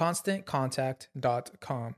ConstantContact.com.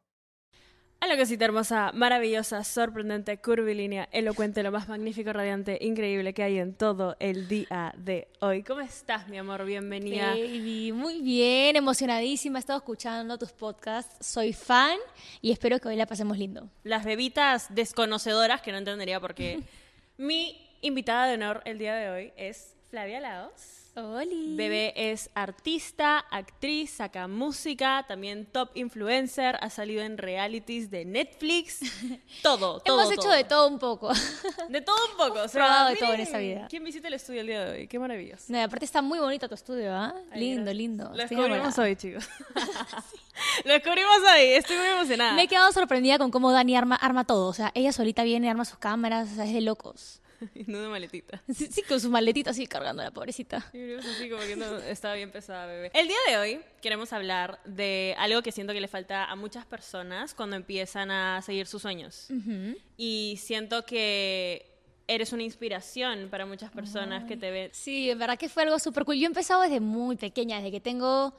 Hola cosita hermosa, maravillosa, sorprendente, curvilínea, elocuente, lo más magnífico, radiante, increíble que hay en todo el día de hoy. ¿Cómo estás, mi amor? Bienvenida. Baby, muy bien, emocionadísima, he estado escuchando tus podcasts, soy fan y espero que hoy la pasemos lindo. Las bebitas desconocedoras que no entendería porque mi invitada de honor el día de hoy es Flavia Laos. Oli. Bebé es artista, actriz, saca música, también top influencer, ha salido en realities de Netflix. Todo, todo. Hemos hecho de todo un poco. De todo un poco. O sea, probado de todo en esta vida. ¿Quién visita el estudio el día de hoy? Qué maravilloso. No, aparte está muy bonito tu estudio, ¿ah? Lindo, gracias. lindo. Lo descubrimos hoy, chicos. Lo descubrimos hoy, estoy muy emocionada. Me he quedado sorprendida con cómo Dani arma, arma todo. O sea, ella solita viene, arma sus cámaras, o sea, es de locos. No de maletita. Sí, sí, con su maletita así cargando a la pobrecita. Así como que no, estaba bien pesada, bebé. El día de hoy queremos hablar de algo que siento que le falta a muchas personas cuando empiezan a seguir sus sueños. Y siento que eres una inspiración para muchas personas que te ven. Sí, en verdad que fue algo súper cool. Yo he empezado desde muy pequeña, desde que tengo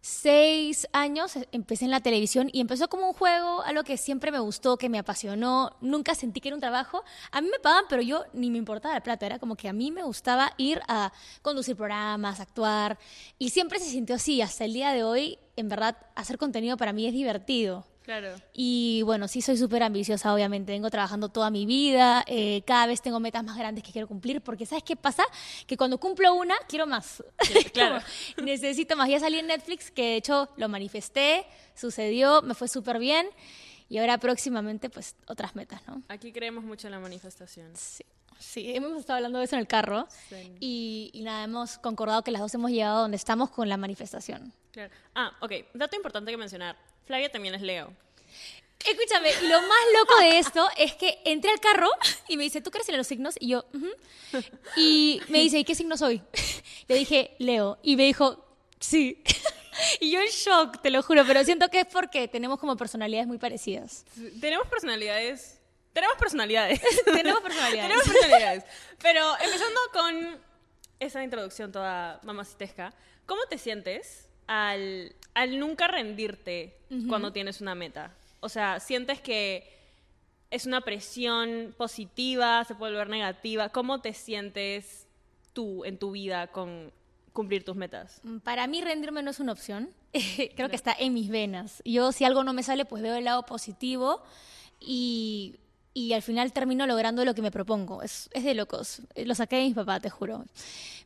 seis años, eh, empecé en la televisión y empezó como un juego, algo que siempre me gustó, que me apasionó. Nunca sentí que era un trabajo. A mí me pagaban, pero yo ni me importaba la plata. Era como que a mí me gustaba ir a conducir programas, actuar. Y siempre se sintió así. Hasta el día de hoy, en verdad, hacer contenido para mí es divertido. Claro. Y bueno, sí soy súper ambiciosa, obviamente. Vengo trabajando toda mi vida. eh, cada vez tengo metas más grandes que quiero cumplir. Porque ¿sabes qué pasa? Que cuando cumplo una, quiero más. claro. Como, necesito más. Ya salí en Netflix, que de hecho lo manifesté, sucedió, me fue súper bien. Y ahora próximamente, pues, otras metas, ¿no? Aquí creemos mucho en la manifestación. Sí. Sí, hemos estado hablando de eso en el carro. Sí. Y, y nada, hemos concordado que las dos hemos llegado a donde estamos con la manifestación. Claro. Ah, ok. Dato importante que mencionar. Flavia también es Leo. Escúchame, lo más loco de esto es que entré al carro y me dice, ¿tú crees en los signos? Y yo, "Ujú". Y me dice, ¿y qué signo soy? Le dije, Leo. Y me dijo, sí. Y yo en shock, te lo juro, pero siento que es porque tenemos como personalidades muy parecidas. Tenemos personalidades. Tenemos personalidades. tenemos personalidades. Tenemos personalidades. Pero empezando con esa introducción toda mamacitesca, ¿cómo te sientes al, al nunca rendirte cuando tienes una meta? O sea, ¿sientes que es una presión positiva, se puede volver negativa? ¿Cómo te sientes tú en tu vida con cumplir tus metas? Para mí rendirme no es una opción. Creo que está en mis venas. Yo si algo no me sale, pues veo el lado positivo y y al final termino logrando lo que me propongo. Es, es de locos. Lo saqué de mis papás, te juro.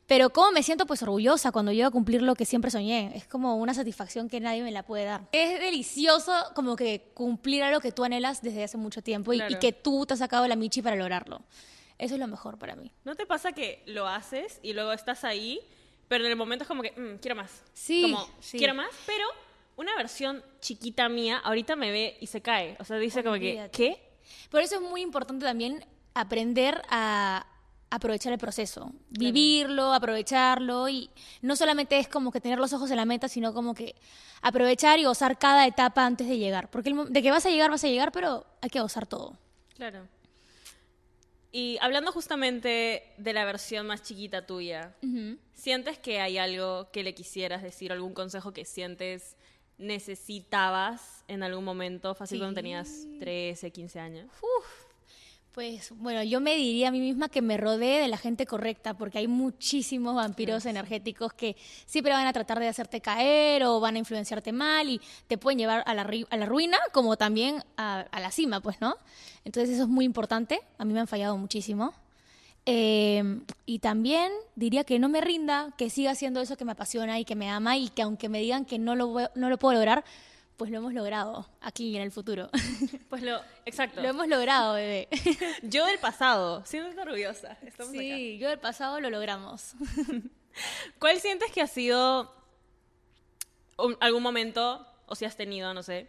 Pero cómo me siento pues orgullosa cuando llego a cumplir lo que siempre soñé. Es como una satisfacción que nadie me la puede dar. Es delicioso como que cumplir algo que tú anhelas desde hace mucho tiempo y- y, Claro. que tú te has sacado la michi para lograrlo. Eso es lo mejor para mí. ¿No te pasa que lo haces y luego estás ahí, pero en el momento es como que, "Mm, quiero más? Sí, Como, sí. quiero más, pero una versión chiquita mía ahorita me ve y se cae. O sea, dice como que. ¿qué? Por eso es muy importante también aprender a aprovechar el proceso, vivirlo, aprovecharlo y no solamente es como que tener los ojos en la meta, sino como que aprovechar y gozar cada etapa antes de llegar, porque el de que vas a llegar, vas a llegar, pero hay que gozar todo. Claro. Y hablando justamente de la versión más chiquita tuya, ¿sientes que hay algo que le quisieras decir, algún consejo que sientes necesitabas en algún momento, fácil cuando tenías 13, 15 años? Pues bueno, yo me diría a mí misma que me rodee de la gente correcta, porque hay muchísimos vampiros energéticos que siempre van a tratar de hacerte caer o van a influenciarte mal y te pueden llevar a la, a la ruina como también a, a la cima, pues, ¿no? Entonces eso es muy importante, a mí me han fallado muchísimo. Eh, y también diría que no me rinda, que siga haciendo eso que me apasiona y que me ama y que aunque me digan que no lo, voy- no lo puedo lograr, pues lo hemos logrado aquí en el futuro. Pues lo, exacto. lo hemos logrado, bebé. Yo del pasado, siéntete orgullosa. Estamos Sí, yo del pasado lo logramos. ¿Cuál sientes que ha sido un- algún momento, o si has tenido, no sé,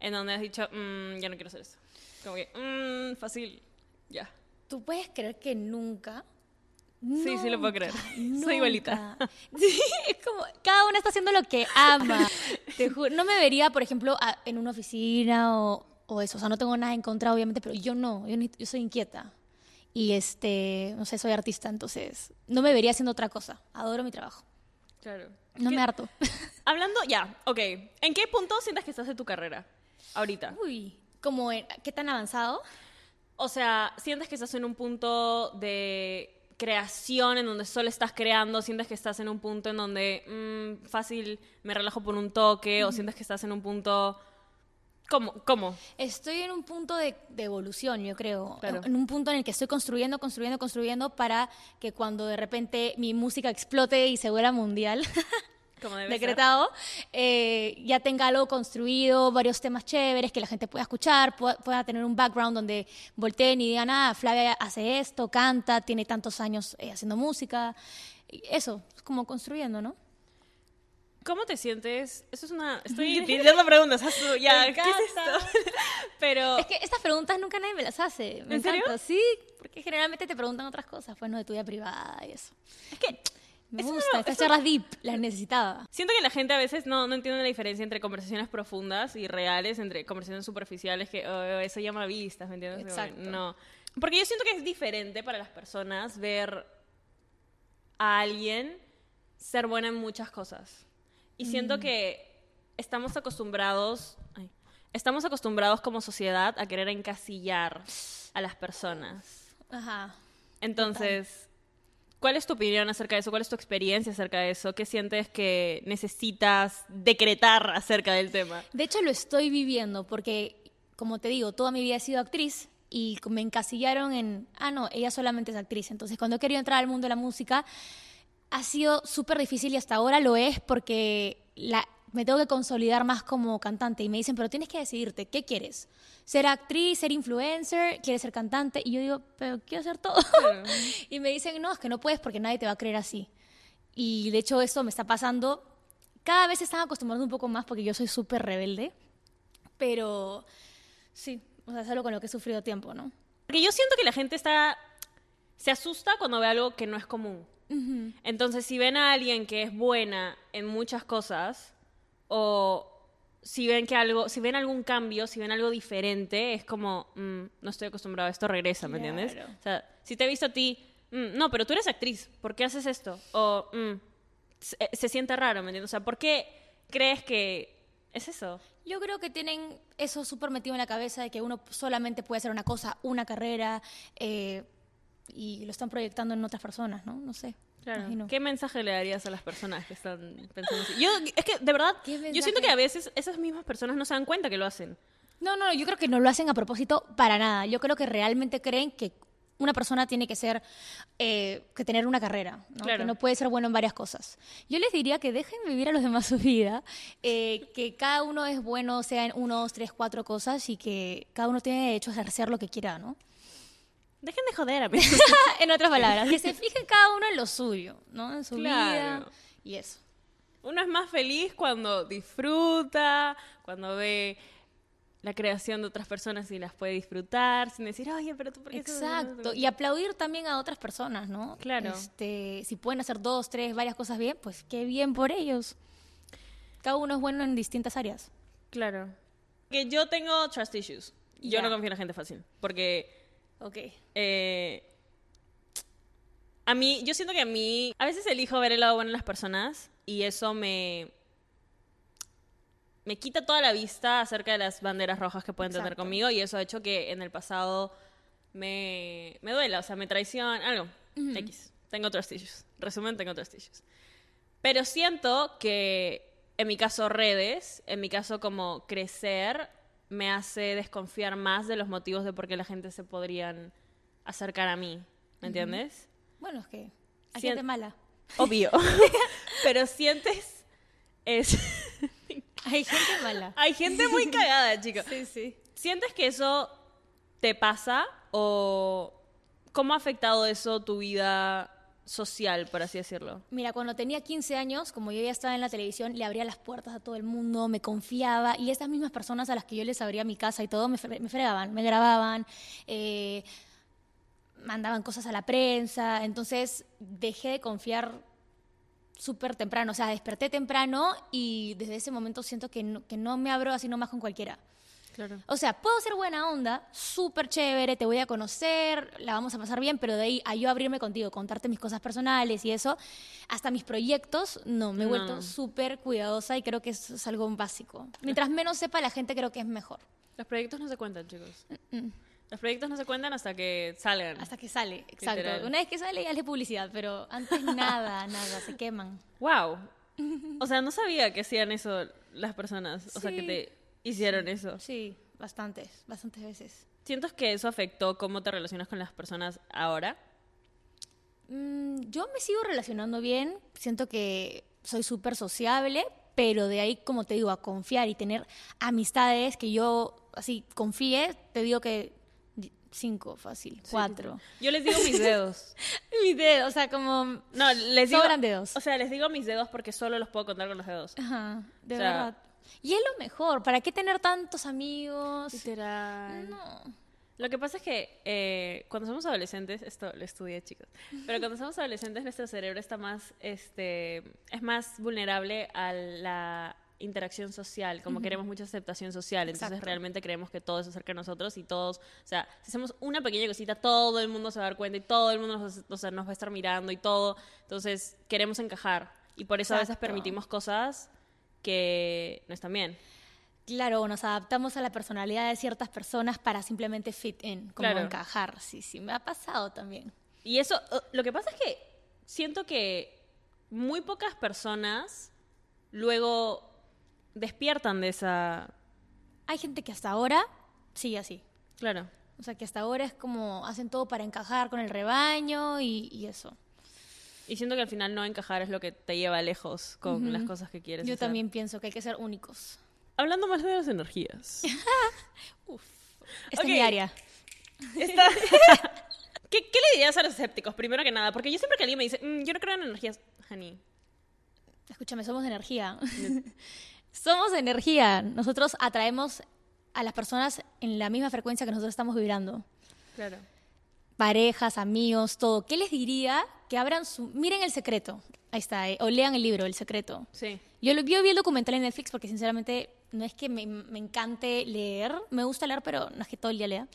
en donde has dicho, "Mm, ya no quiero hacer eso? Como que, "Mm, fácil, ya. ¿Tú puedes creer que nunca? Sí, sí lo puedo creer. Soy igualita. Sí, es como, cada una está haciendo lo que ama. Te juro, no me vería, por ejemplo, a- en una oficina o, o eso. O sea, no tengo nada en contra, obviamente, pero yo no, yo, soy inquieta. Y este, no sé, soy artista, entonces no me vería haciendo otra cosa. Adoro mi trabajo. Claro. No ¿Qué- me harto. Hablando, ya, ok. ¿En qué punto sientes que estás de tu carrera ahorita? Uy, como, ¿qué tan avanzado? O sea, ¿sientes que estás en un punto de creación en donde solo estás creando? ¿Sientes que estás en un punto en donde mm, fácil me relajo por un toque? ¿O sientes que estás en un punto... ¿Cómo? ¿Cómo? Estoy en un punto de, de evolución, yo creo. Claro. En un punto en el que estoy construyendo, construyendo, construyendo para que cuando de repente mi música explote y se vuelva mundial, Como debe decretado, eh, ya tenga algo construido, varios temas chéveres que la gente pueda escuchar, pueda, pueda tener un background donde volteen y digan, ah, Flavia hace esto, canta, tiene tantos años eh, haciendo música. Y Eso, es como construyendo, ¿no? ¿Cómo te sientes? Eso es una... Estoy pidiendo preguntas. Ya, Me ¿qué es esto? Pero... Es que estas preguntas nunca nadie me las hace. Me ¿En serio? encanta, sí, porque generalmente te preguntan otras cosas, pues no de tu vida privada y eso. Es que... Me gusta, estas charlas deep, las necesitaba. Siento que la gente a veces no, no entiende la diferencia entre conversaciones profundas y reales, entre conversaciones superficiales, que oh, eso llama vistas, ¿me entiendes? Exacto. No. Porque yo siento que es diferente para las personas ver a alguien ser buena en muchas cosas. Y siento Mm. que estamos acostumbrados, ay, estamos acostumbrados como sociedad a querer encasillar a las personas. Ajá. Entonces, ¿cuál es tu opinión acerca de eso? ¿Cuál es tu experiencia acerca de eso? ¿Qué sientes que necesitas decretar acerca del tema? De hecho, lo estoy viviendo porque, como te digo, toda mi vida he sido actriz y me encasillaron en, ah, no, ella solamente es actriz. Entonces, cuando he querido entrar al mundo de la música, ha sido súper difícil y hasta ahora lo es porque la, me tengo que consolidar más como cantante. Y me dicen, pero tienes que decidirte, ¿qué quieres? ¿Ser actriz, ser influencer? ¿Quieres ser cantante? Y yo digo, pero quiero hacer todo. y me dicen, no, es que no puedes porque nadie te va a creer así. Y de hecho eso me está pasando. Cada vez se están acostumbrando un poco más porque yo soy súper rebelde. Pero sí, o sea, es algo con lo que he sufrido tiempo, ¿no? Porque yo siento que la gente está se asusta cuando ve algo que no es común. Entonces, si ven a alguien que es buena en muchas cosas o si ven que algo, si ven algún cambio, si ven algo diferente, es como, mm, no estoy acostumbrado a esto, regresa, ¿me entiendes? Claro. O sea, si te he visto a ti, mm, no, pero tú eres actriz, ¿por qué haces esto? O mm, se, se siente raro, ¿me entiendes? O sea, ¿por qué crees que es eso? Yo creo que tienen eso súper metido en la cabeza de que uno solamente puede hacer una cosa, una carrera, eh, y lo están proyectando en otras personas, ¿no? No sé. imagino. ¿Qué mensaje le darías a las personas que están pensando así? Yo, es que, de verdad, ¿Qué yo siento que a veces esas mismas personas no se dan cuenta que lo hacen. No, no, yo creo que no lo hacen a propósito para nada. Yo creo que realmente creen que una persona tiene que ser, eh, que tener una carrera, ¿no? Claro. que no puede ser bueno en varias cosas. Yo les diría que dejen vivir a los demás su vida, eh, que cada uno es bueno, sea en uno, dos, tres, cuatro cosas y que cada uno tiene derecho a ejercer lo que quiera, ¿no? Dejen de joder, amigos. en otras palabras, que se fije cada uno en lo suyo, ¿no? En su Claro. vida y eso. Uno es más feliz cuando disfruta, cuando ve la creación de otras personas y las puede disfrutar, sin decir, oye, pero tú por qué Exacto. esto?" Y aplaudir también a otras personas, ¿no? Claro. Este, si pueden hacer dos, tres, varias cosas bien, pues qué bien por ellos. Cada uno es bueno en distintas áreas. Claro. Que yo tengo trust issues. Yo no confío en la gente fácil. Porque Ok. eh, a mí, yo siento que a mí, a veces elijo ver el lado bueno en las personas y eso me, me quita toda la vista acerca de las banderas rojas que pueden tener conmigo y eso ha hecho que en el pasado me, me duela, o sea, me traiciona, algo. X. Tengo issues. Resumen, tengo issues. Pero siento que en mi caso redes, en mi caso como crecer, me hace desconfiar más de los motivos de por qué la gente se podrían acercar a mí. ¿Me entiendes? Bueno, es que hay gente mala. Obvio. Pero sientes... Es... Hay gente mala. Hay gente muy cagada, chicos. Sí, sí. ¿Sientes que eso te pasa o cómo ha afectado eso tu vida social, por así decirlo? Mira, cuando tenía 15 años, como yo ya estaba en la televisión, le abría las puertas a todo el mundo, me confiaba y estas mismas personas a las que yo les abría mi casa y todo me, fre- me fregaban, me grababan, eh, mandaban cosas a la prensa, entonces dejé de confiar súper temprano, o sea, desperté temprano y desde ese momento siento que no, que no me abro así nomás con cualquiera. Claro. O sea, puedo ser buena onda, súper chévere, te voy a conocer, la vamos a pasar bien, pero de ahí a yo abrirme contigo, contarte mis cosas personales y eso, hasta mis proyectos, no, me he vuelto no. súper cuidadosa y creo que eso es algo básico. Mientras menos sepa la gente, creo que es mejor. Los proyectos no se cuentan, chicos. Los proyectos no se cuentan hasta que salgan. Hasta que sale, exacto. Literal. Una vez que sale ya es publicidad, pero antes nada, nada, se queman. Wow. O sea, no sabía que hacían eso las personas. O sea, que te hicieron eso. Sí, bastantes, bastantes veces. ¿Sientes que eso afectó cómo te relacionas con las personas ahora? Mm, yo me sigo relacionando bien, siento que soy súper sociable, pero de ahí, como te digo, a confiar y tener amistades que yo así confíe, te digo que cinco, fácil, cuatro. Yo les digo mis dedos. Mi dedo, o sea, como... No, les digo. Sobran dedos. O sea, les digo mis dedos porque solo los puedo contar con los dedos. Ajá, de O sea- verdad. Y es lo mejor, ¿para qué tener tantos amigos? Literal. No. Lo que pasa es que eh, cuando somos adolescentes, esto lo estudié, chicos, pero cuando somos adolescentes nuestro cerebro está más, este, es más vulnerable a la interacción social, como queremos mucha aceptación social, entonces realmente creemos que todo se acerca a nosotros y todos, o sea, si hacemos una pequeña cosita, todo el mundo se va a dar cuenta y todo el mundo nos, o sea, nos va a estar mirando y todo, entonces queremos encajar y por eso a veces permitimos cosas que no están bien. Claro, nos adaptamos a la personalidad de ciertas personas para simplemente fit in, como Claro. encajar. Sí, sí, me ha pasado también. Y eso, lo que pasa es que siento que muy pocas personas luego despiertan de esa... Hay gente que hasta ahora sigue así. Claro. O sea, que hasta ahora es como hacen todo para encajar con el rebaño y, y eso. Y siento que al final no encajar es lo que te lleva lejos con las cosas que quieres Yo hacer. también pienso que hay que ser únicos. Hablando más de las energías. Esta Ok. es mi área. Esta- ¿Qué, qué le dirías a los escépticos? Primero que nada, porque yo siempre que alguien me dice, "Mm, yo no creo en energías, honey. Escúchame, somos energía. somos energía. Nosotros atraemos a las personas en la misma frecuencia que nosotros estamos vibrando. Claro. Parejas, amigos, todo. ¿Qué les diría? Que abran su... Miren El Secreto. Ahí está. eh, O lean el libro El Secreto. Sí. Yo, lo, yo vi el documental en Netflix porque sinceramente no es que me, me encante leer, me gusta leer, pero no es que todo el día lea.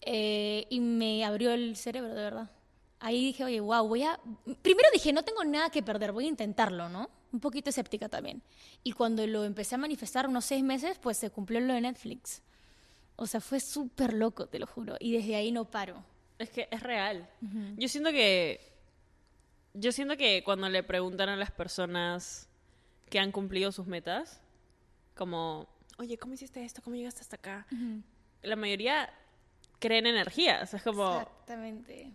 Eh, y me abrió el cerebro, de verdad. Ahí dije, oye, wow, voy a... Primero dije, no tengo nada que perder, voy a intentarlo, ¿no? Un poquito escéptica también. Y cuando lo empecé a manifestar unos seis meses, pues se cumplió lo de Netflix. O sea, fue súper loco, te lo juro. Y desde ahí no paro. Es que es real. Yo siento que. Yo siento que cuando le preguntan a las personas que han cumplido sus metas, como oye, ¿cómo hiciste esto? ¿Cómo llegaste hasta acá? La mayoría creen energías. Es como, Exactamente.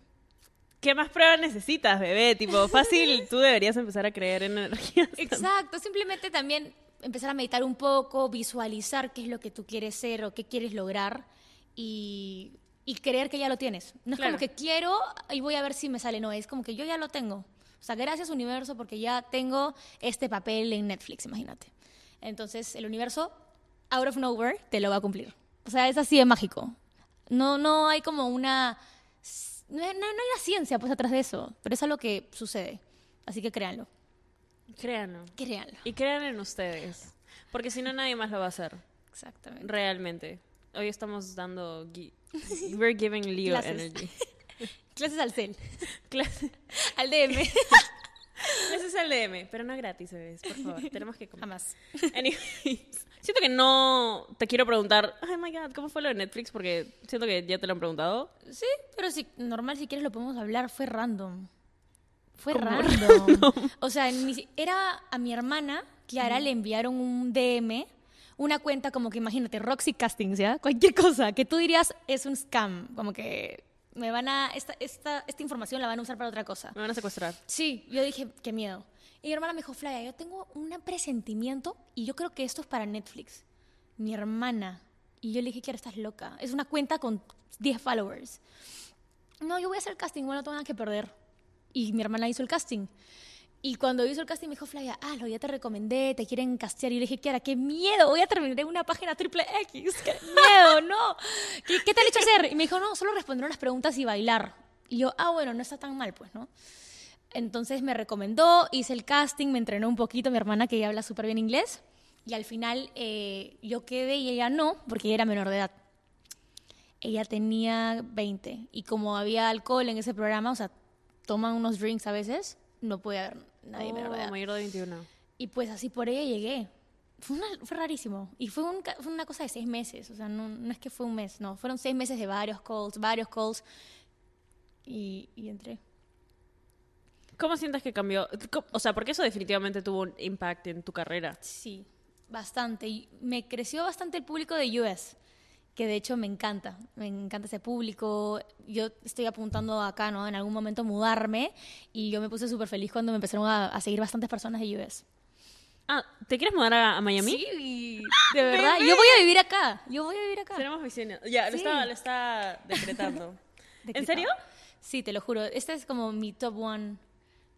¿qué más pruebas necesitas, bebé? Tipo, fácil, tú deberías empezar a creer en energías. Exacto, simplemente también empezar a meditar un poco, visualizar qué es lo que tú quieres ser o qué quieres lograr y, y creer que ya lo tienes. No es Claro. como que quiero y voy a ver si me sale, no, es como que yo ya lo tengo. O sea, gracias universo porque ya tengo este papel en Netflix, imagínate. Entonces el universo, out of nowhere, te lo va a cumplir. O sea, es así de mágico. No, no hay como una... No, no- no hay una ciencia pues atrás de eso, pero es algo que sucede. Así que créanlo, Créanlo. créanlo. Y crean en ustedes. Porque si no, nadie más lo va a hacer. Exactamente. Realmente. Hoy estamos dando... gui- We're giving Leo Clases. energy. Clases al CEL, Clase- al DM. Ese es el DM, pero no gratis, bebés, por favor. Tenemos que comer. Jamás. Anyways, siento que no te quiero preguntar, oh my god, ¿cómo fue lo de Netflix? Porque siento que ya te lo han preguntado. Sí, pero si normal, si quieres lo podemos hablar, fue random. Fue ¿Cómo random. O sea, era a mi hermana, Clara, le enviaron un DM, una cuenta como que imagínate, Roxy Castings, ¿ya? Cualquier cosa que tú dirías es un scam, como que me van a, esta, esta, esta información la van a usar para otra cosa. Me van a secuestrar. Sí, yo dije, qué miedo. Y mi hermana me dijo, Flavia, yo tengo un presentimiento y yo creo que esto es para Netflix. Mi hermana. Y yo le dije, Kiara, estás loca. Es una cuenta con 10 followers. No, yo voy a hacer el casting, bueno, no tengo nada que perder. Y mi hermana hizo el casting. Y cuando hizo el casting me dijo, Flavia, hazlo, ya te recomendé, te quieren castear. Y yo le dije, Kiara, qué miedo, voy a terminar en una página triple X. Qué miedo, no. ¿Qué, te han hecho hacer? Y me dijo, no, solo respondieron las preguntas y bailar. Y yo, ah, bueno, no está tan mal, pues, ¿no? Entonces me recomendó, hice el casting, me entrenó un poquito mi hermana que ella habla súper bien inglés. Y al final eh, yo quedé y ella no, porque ella era menor de edad. Ella tenía 20. Y como había alcohol en ese programa, o sea, toman unos drinks a veces, no puede haber nadie menor de Oh, edad. mayor de 21. Y pues así por ella llegué. Fue, una- fue rarísimo. Y fue, un fue una cosa de seis meses. O sea, no, no es que fue un mes, no. Fueron seis meses de varios calls, varios calls. Y, y entré. ¿Cómo sientes que cambió? O sea, porque eso definitivamente tuvo un impact en tu carrera. Sí, bastante. Y me creció bastante el público de US, que de hecho me encanta. Me encanta ese público. Yo estoy apuntando acá, ¿no? En algún momento mudarme. Y yo me puse súper feliz cuando me empezaron a, a seguir bastantes personas de US. Ah, ¿te quieres mudar a, a Miami? Sí, de verdad. Yo voy a vivir acá. Yo voy a vivir acá. Tenemos visiones. Ya, lo, está, lo está decretando. ¿En serio? Sí, te lo juro. Esta es como mi top one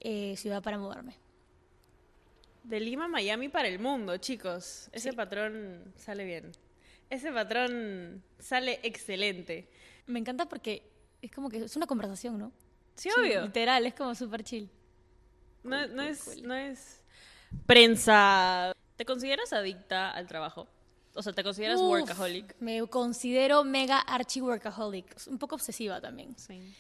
eh, ciudad para mudarme. De Lima a Miami para el mundo, chicos. Ese patrón sale bien. Ese patrón sale excelente. Me encanta porque es como que es una conversación, ¿no? Sí, obvio. Literal, es como súper chill. No, no es, no es prensa. ¿Te consideras adicta al trabajo? O sea, ¿te consideras Uf, workaholic? Me considero mega archi workaholic. Un poco obsesiva también. Sí.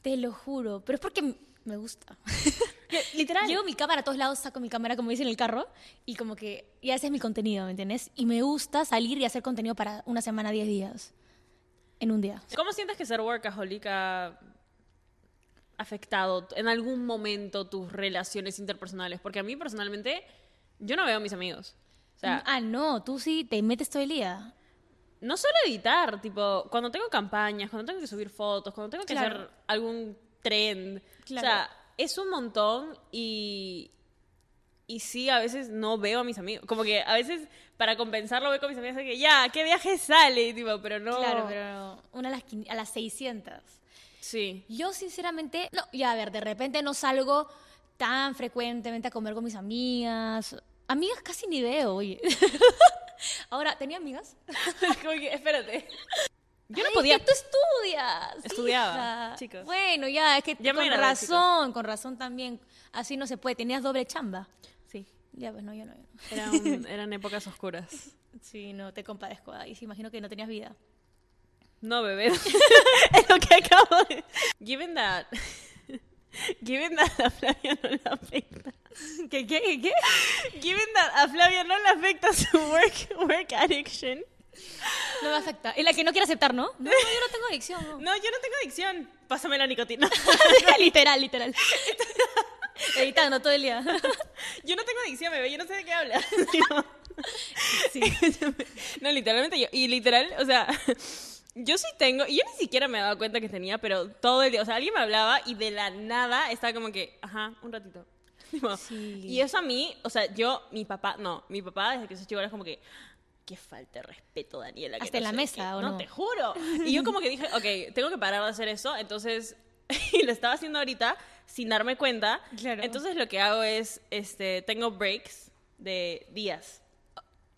Te lo juro. Pero es porque me gusta. Literal. Llevo mi cámara a todos lados, saco mi cámara, como dice en el carro, y como que. Y ese es mi contenido, ¿me entiendes? Y me gusta salir y hacer contenido para una semana, 10 días. En un día. ¿Cómo sientes que ser workaholic ha afectado en algún momento tus relaciones interpersonales? Porque a mí personalmente, yo no veo a mis amigos. O sea, ah, no, tú sí te metes todo el día. no solo editar, tipo, cuando tengo campañas, cuando tengo que subir fotos, cuando tengo que Claro. hacer algún trend. Claro. O sea, es un montón y. Y sí, a veces no veo a mis amigos. Como que a veces, para compensarlo, veo con mis amigos que ya, ¿qué viaje sale? Tipo, pero no. Claro, pero una a las, a las 600. Sí. Yo, sinceramente, no, ya a ver, de repente no salgo tan frecuentemente a comer con mis amigas. Amigas casi ni veo, oye. Ahora, ¿tenía amigas? Como que, espérate. Yo no Ay, podía. Que tú estudias. Estudiaba, hija. chicos. Bueno, ya, es que Ya con gradué, razón, con razón también. Así no se puede. Tenías doble chamba. Sí. Ya, pues no, yo no. Era un- eran épocas oscuras. Sí, no, te compadezco. Ahí sí, imagino que no tenías vida. No, bebé. es lo que acabo de. Given that. Given that a Flavia no le afecta. ¿Qué, qué, qué? qué? Given that a Flavia no le afecta su work, work addiction. No me afecta. Es la que no quiere aceptar, ¿no? No, no, yo no tengo adicción. No. No, yo no tengo adicción. Pásame la nicotina. literal, literal. Editando todo el día. yo no tengo adicción, bebé. Yo no sé de qué hablas. Digo, Sí. no, literalmente yo. Y literal, o sea, yo sí tengo, y yo ni siquiera me daba cuenta que tenía, pero todo el día, o sea, alguien me hablaba y de la nada estaba como que, ajá, un ratito. Sí. Y eso a mí, o sea, yo, mi papá, no, mi papá desde que soy chico era como que, qué falta de respeto, Daniela. que Hasta en la mesa, qué". ¿o no? no? te juro. Y yo como que dije, ok, tengo que parar de hacer eso, entonces, y lo estaba haciendo ahorita sin darme cuenta. Claro. Entonces lo que hago es, este, tengo breaks de días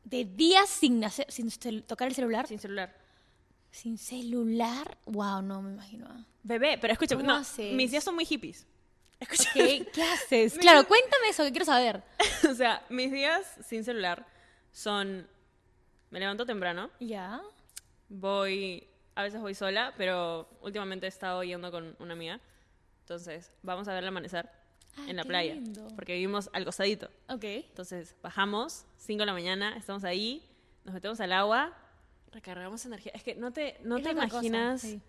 De días sin, hacer, sin tocar el celular. sin celular. Sin celular. Wow, no me imagino. Bebé, pero escúchame, ¿Cómo no, haces? mis días son muy hippies. ¿Qué, ¿Qué haces? Claro, cuéntame eso, que quiero saber. o sea, mis días sin celular son, me levanto temprano, Ya. voy, a veces voy sola, pero últimamente he estado yendo con una amiga. Entonces, vamos a ver el amanecer Ay, en la playa, lindo. porque vivimos al costadito. Ok. Entonces, bajamos, 5 de la mañana, estamos ahí, nos metemos al agua, recargamos energía. Es que no te, no Es te cosa, imaginas sí.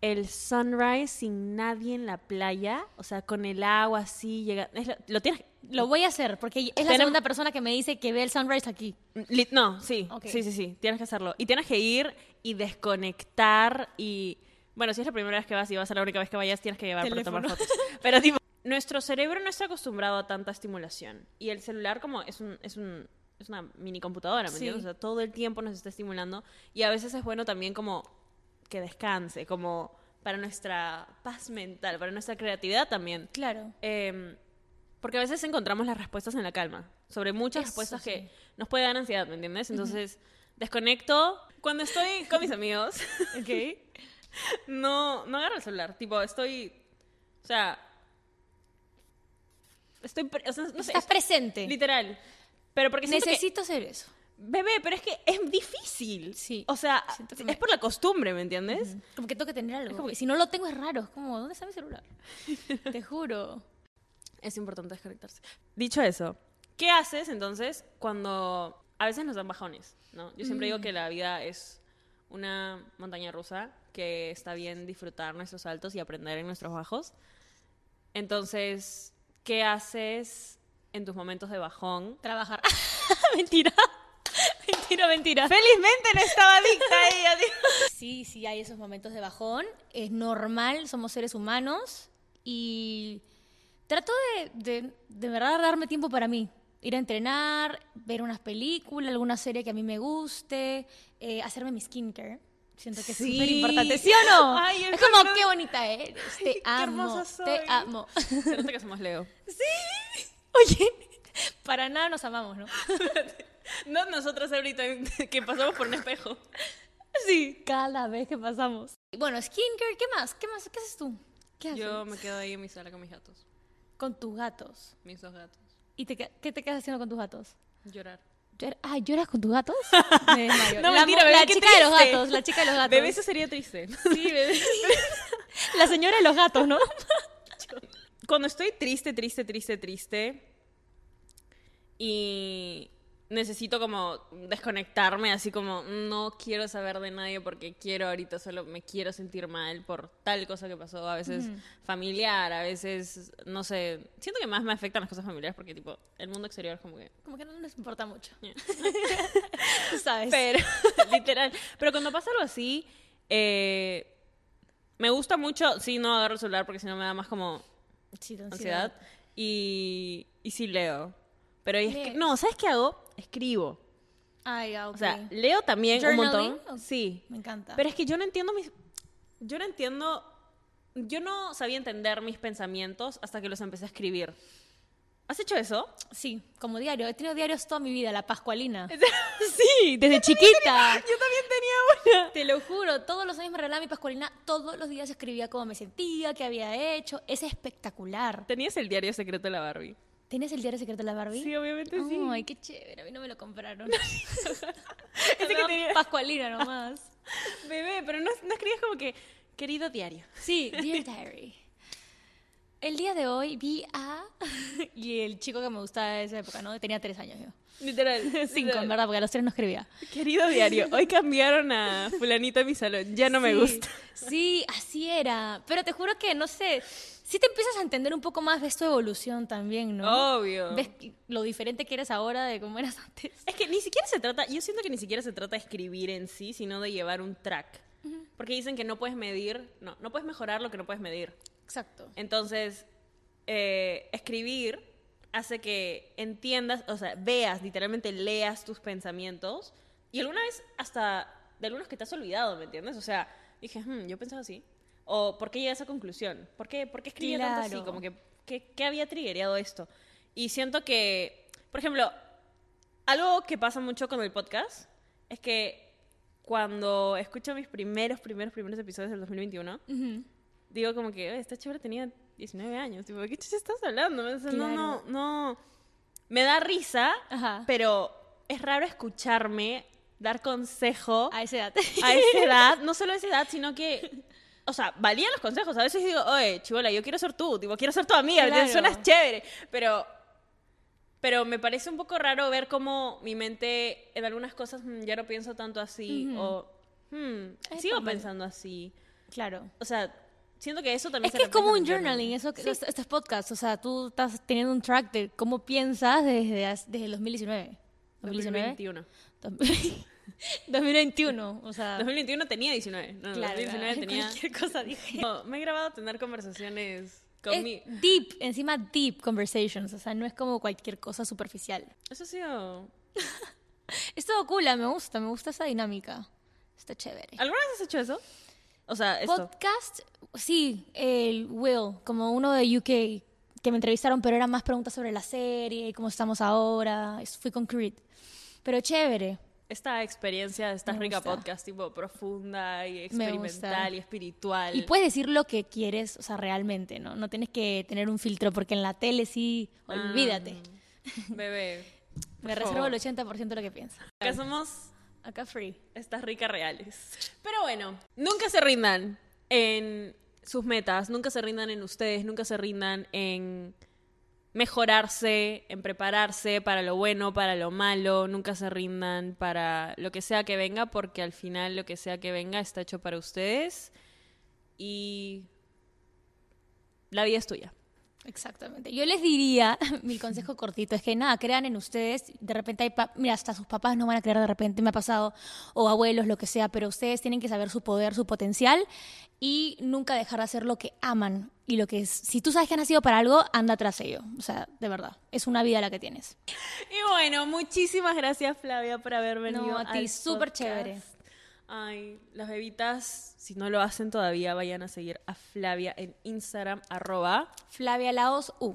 el sunrise sin nadie en la playa, o sea, con el agua así, llega, es lo, lo tienes, Lo voy a hacer, porque es la segunda persona que me dice que ve el sunrise aquí. Li- No, sí, Ok. sí, sí, sí, tienes que hacerlo. Y tienes que ir y desconectar y... Bueno, si es la primera vez que vas y va a la única vez que vayas, tienes que llevar para tomar fotos. Pero tipo, nuestro cerebro no está acostumbrado a tanta estimulación. Y el celular como es un... Es un es una mini computadora, ¿me Sí. entiendes? O sea, todo el tiempo nos está estimulando. Y a veces es bueno también como que descanse, como para nuestra paz mental, para nuestra creatividad también. Claro. Eh, porque a veces encontramos las respuestas en la calma, sobre muchas Eso respuestas sí. que nos puede dar ansiedad, ¿me entiendes? Entonces, desconecto. Cuando estoy con mis amigos, Ok. no, no agarro el celular. Tipo, estoy. O sea. Estoy. o sea, no sé, Estás es- presente. Literal. Pero porque siento que- Necesito hacer eso. Bebé, pero es que es difícil. Sí. O sea, es me- por la costumbre, ¿me entiendes? Como que tengo que tener algo. como que- si no lo tengo es raro. Es como, ¿dónde está mi celular? Te juro. Es importante desconectarse. Dicho eso, ¿qué haces entonces cuando a veces nos dan bajones? ¿no? Yo siempre digo que la vida es una montaña rusa, que está bien disfrutar nuestros altos y aprender en nuestros bajos. Entonces, ¿qué haces en tus momentos de bajón? Trabajar. mentira. mentira, mentira. Felizmente no estaba adicta ella. Sí, sí, hay esos momentos de bajón. Es normal, somos seres humanos. Y trato de, de, de verdad darme tiempo para mí. Ir a entrenar, ver unas películas, alguna serie que a mí me guste, eh, hacerme mi skincare. Siento que Sí. es súper importante, ¿sí o no? Ay, es como, color- qué bonita eres, te Qué amo, soy. te amo. Se nota que somos Leo. Oye, para nada nos amamos, ¿no? No nosotros ahorita que pasamos por un espejo. Sí, cada vez que pasamos. Bueno, skincare, ¿qué más? ¿Qué más? ¿Qué haces tú? ¿Qué haces? Yo me quedo ahí en mi sala con mis gatos. Con tus gatos. Mis dos gatos. ¿Y te, qué te quedas haciendo con tus gatos? Llorar. Llor- ah, ¿lloras con tus gatos? Me. No, la, mentira, bebé, la chica de los gatos, la chica de los gatos. Bebé, eso sería triste. Sí, bebé. la señora de los gatos, ¿no? Cuando estoy triste, triste, triste, triste y necesito como desconectarme, así como no quiero saber de nadie porque quiero ahorita solo me quiero sentir mal por tal cosa que pasó, a veces familiar, a veces no sé, siento que más me afectan las cosas familiares porque tipo el mundo exterior como que Como que no nos importa mucho. Yeah. Tú sabes. Pero, literal. Pero cuando pasa algo así, eh, me gusta mucho, sí, no agarro el celular porque si no me da más como Sí, ansiedad. Y, y sí leo. Pero es que, no, ¿sabes qué hago? Escribo. Ay, ah, ok. O sea, leo también un montón. ¿o? Sí. Me encanta. Pero es que yo no entiendo mis... Yo no entiendo... Yo no sabía entender mis pensamientos hasta que los empecé a escribir. ¿Has hecho eso? Sí, como diario. He tenido diarios toda mi vida, la pascualina. sí, desde chiquita. Yo también tenía una. Te lo juro, todos los años me regalaba mi pascualina, todos los días escribía cómo me sentía, qué había hecho. Es espectacular. ¿Tenías el diario secreto de la Barbie? ¿Tienes el diario secreto de la Barbie? Sí, obviamente sí. Ay, qué chévere, a mí no me lo compraron. Ese que tenía- pascualina nomás. Bebé, pero no, no escribías como que, querido diario. Sí, Dear Diary. El día de hoy vi a... y el chico que me gustaba de esa época, ¿no? Tenía tres años yo. Literal. Cinco, literal. en verdad, porque a los tres no escribía. Querido diario, hoy cambiaron a fulanito en mi salón. Ya no me gusta. Sí, así era. Pero te juro que, no sé, sí te empiezas a entender un poco más, ves tu evolución también, ¿no? Obvio. Ves lo diferente que eres ahora de cómo eras antes. Es que ni siquiera se trata, yo siento que ni siquiera se trata de escribir en sí, sino de llevar un track. Porque dicen que no puedes medir, no, no puedes mejorar lo que no puedes medir. Exacto. Entonces, eh, escribir hace que entiendas, o sea, veas, literalmente leas tus pensamientos y alguna vez hasta de algunos que te has olvidado, ¿me entiendes? O sea, dije, "Hmm, yo pensaba así. O, ¿por qué llegué a esa conclusión? ¿Por qué, por qué escribía tanto así? Como que, ¿qué, había triggereado esto? Y siento que, por ejemplo, algo que pasa mucho con el podcast es que cuando escucho mis primeros, primeros, primeros episodios del 2021, Ujú. digo como que, "Oye, esta chévere tenía 19 años. Tipo, ¿de qué chucha estás hablando? O sea, No, no, no. Me da risa, Ajá. pero es raro escucharme dar consejo A esa edad. a esa edad. No solo a esa edad, sino que... O sea, valían los consejos. A veces digo, oye, chivola, yo quiero ser tú. Tipo, quiero ser tu amiga. Claro. Suenas chévere. Pero... Pero me parece un poco raro ver cómo mi mente en algunas cosas mm, ya no pienso tanto así. Ujú. O... hmm, Es sigo pensando así. Claro. O sea, siento que eso también Es se que es como un journaling, eso que Sí. estos podcasts. O sea, tú estás teniendo un track de cómo piensas desde, desde el 2019. 2019. 2021. 2021. O sea, 2021 tenía 19. No, claro, 2019 claro, tenía. cualquier cosa dije. No, me he grabado tener conversaciones con Es mi. deep, encima deep conversations. O sea, no es como cualquier cosa superficial. Eso ha sido. Es todo cool, me gusta, me gusta esa dinámica. Está chévere. ¿Alguna vez has hecho eso? O sea, esto. Podcast, sí, el Will, como uno de UK que me entrevistaron, pero eran más preguntas sobre la serie y cómo estamos ahora. Fui con Creed. Pero chévere. Esta experiencia, esta Me rica gusta. podcast, tipo profunda y Me experimental y espiritual. Y puedes decir lo que quieres, o sea, realmente, ¿no? No tienes que tener un filtro, porque en la tele sí, olvídate. Ah, bebé. Me reservo el 80% de lo que pienso. Acá somos Acá free. estas ricas reales. Pero bueno, nunca se rindan en sus metas, nunca se rindan en ustedes, nunca se rindan en mejorarse, en prepararse para lo bueno, para lo malo, nunca se rindan para lo que sea que venga, porque al final lo que sea que venga está hecho para ustedes y la vida es tuya. Exactamente. Yo les diría, mi consejo cortito es que nada, crean en ustedes. De repente hay, mira, hasta sus papás no van a creer de repente, me ha pasado, o abuelos, lo que sea, pero ustedes tienen que saber su poder, su potencial y nunca dejar de hacer lo que aman. Y lo que es, si tú sabes que has nacido para algo, anda tras ello. O sea, de verdad, es una vida la que tienes. Y bueno, muchísimas gracias Flavia por haber venido. No, a ti, súper chévere. Ay, las bebitas, si no lo hacen todavía, vayan a seguir a Flavia en Instagram, arroba. Flavia Laos U.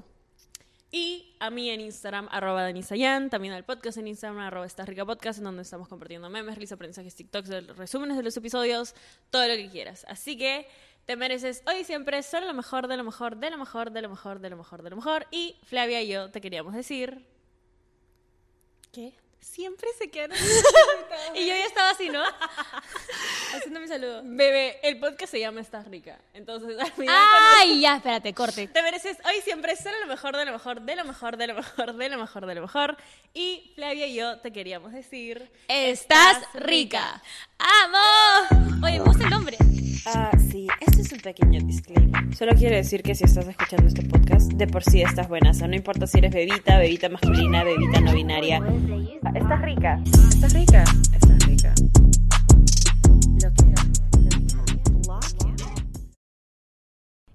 Y a mí en Instagram, arroba Danisayan. También al podcast en Instagram, arroba Esta Rica Podcast, en donde estamos compartiendo memes, reels, aprendizajes, TikToks, resúmenes de los episodios, todo lo que quieras. Así que te mereces hoy y siempre solo lo mejor, de lo mejor, de lo mejor, de lo mejor, de lo mejor, de lo mejor. Y Flavia y yo te queríamos decir, ¿Qué? siempre se quedan Y yo ya estaba así, ¿no? Haciendo mi saludo. Bebé, el podcast se llama Estás Rica. Entonces, al final, cuando ¡Ay! Ya, espérate, corte. te mereces hoy siempre solo lo mejor, de lo mejor, de lo mejor, de lo mejor, de lo mejor, de lo mejor. Y Flavia y yo te queríamos decir... Estás rica. ¡Amo! Oye, me gusta el nombre. Ah, sí, este es un pequeño disclaimer. Solo quiero decir que si estás escuchando este podcast, de por sí estás buena. O sea, no importa si eres bebita, bebita masculina, bebita no binaria. Estás rica. Estás rica. Estás rica.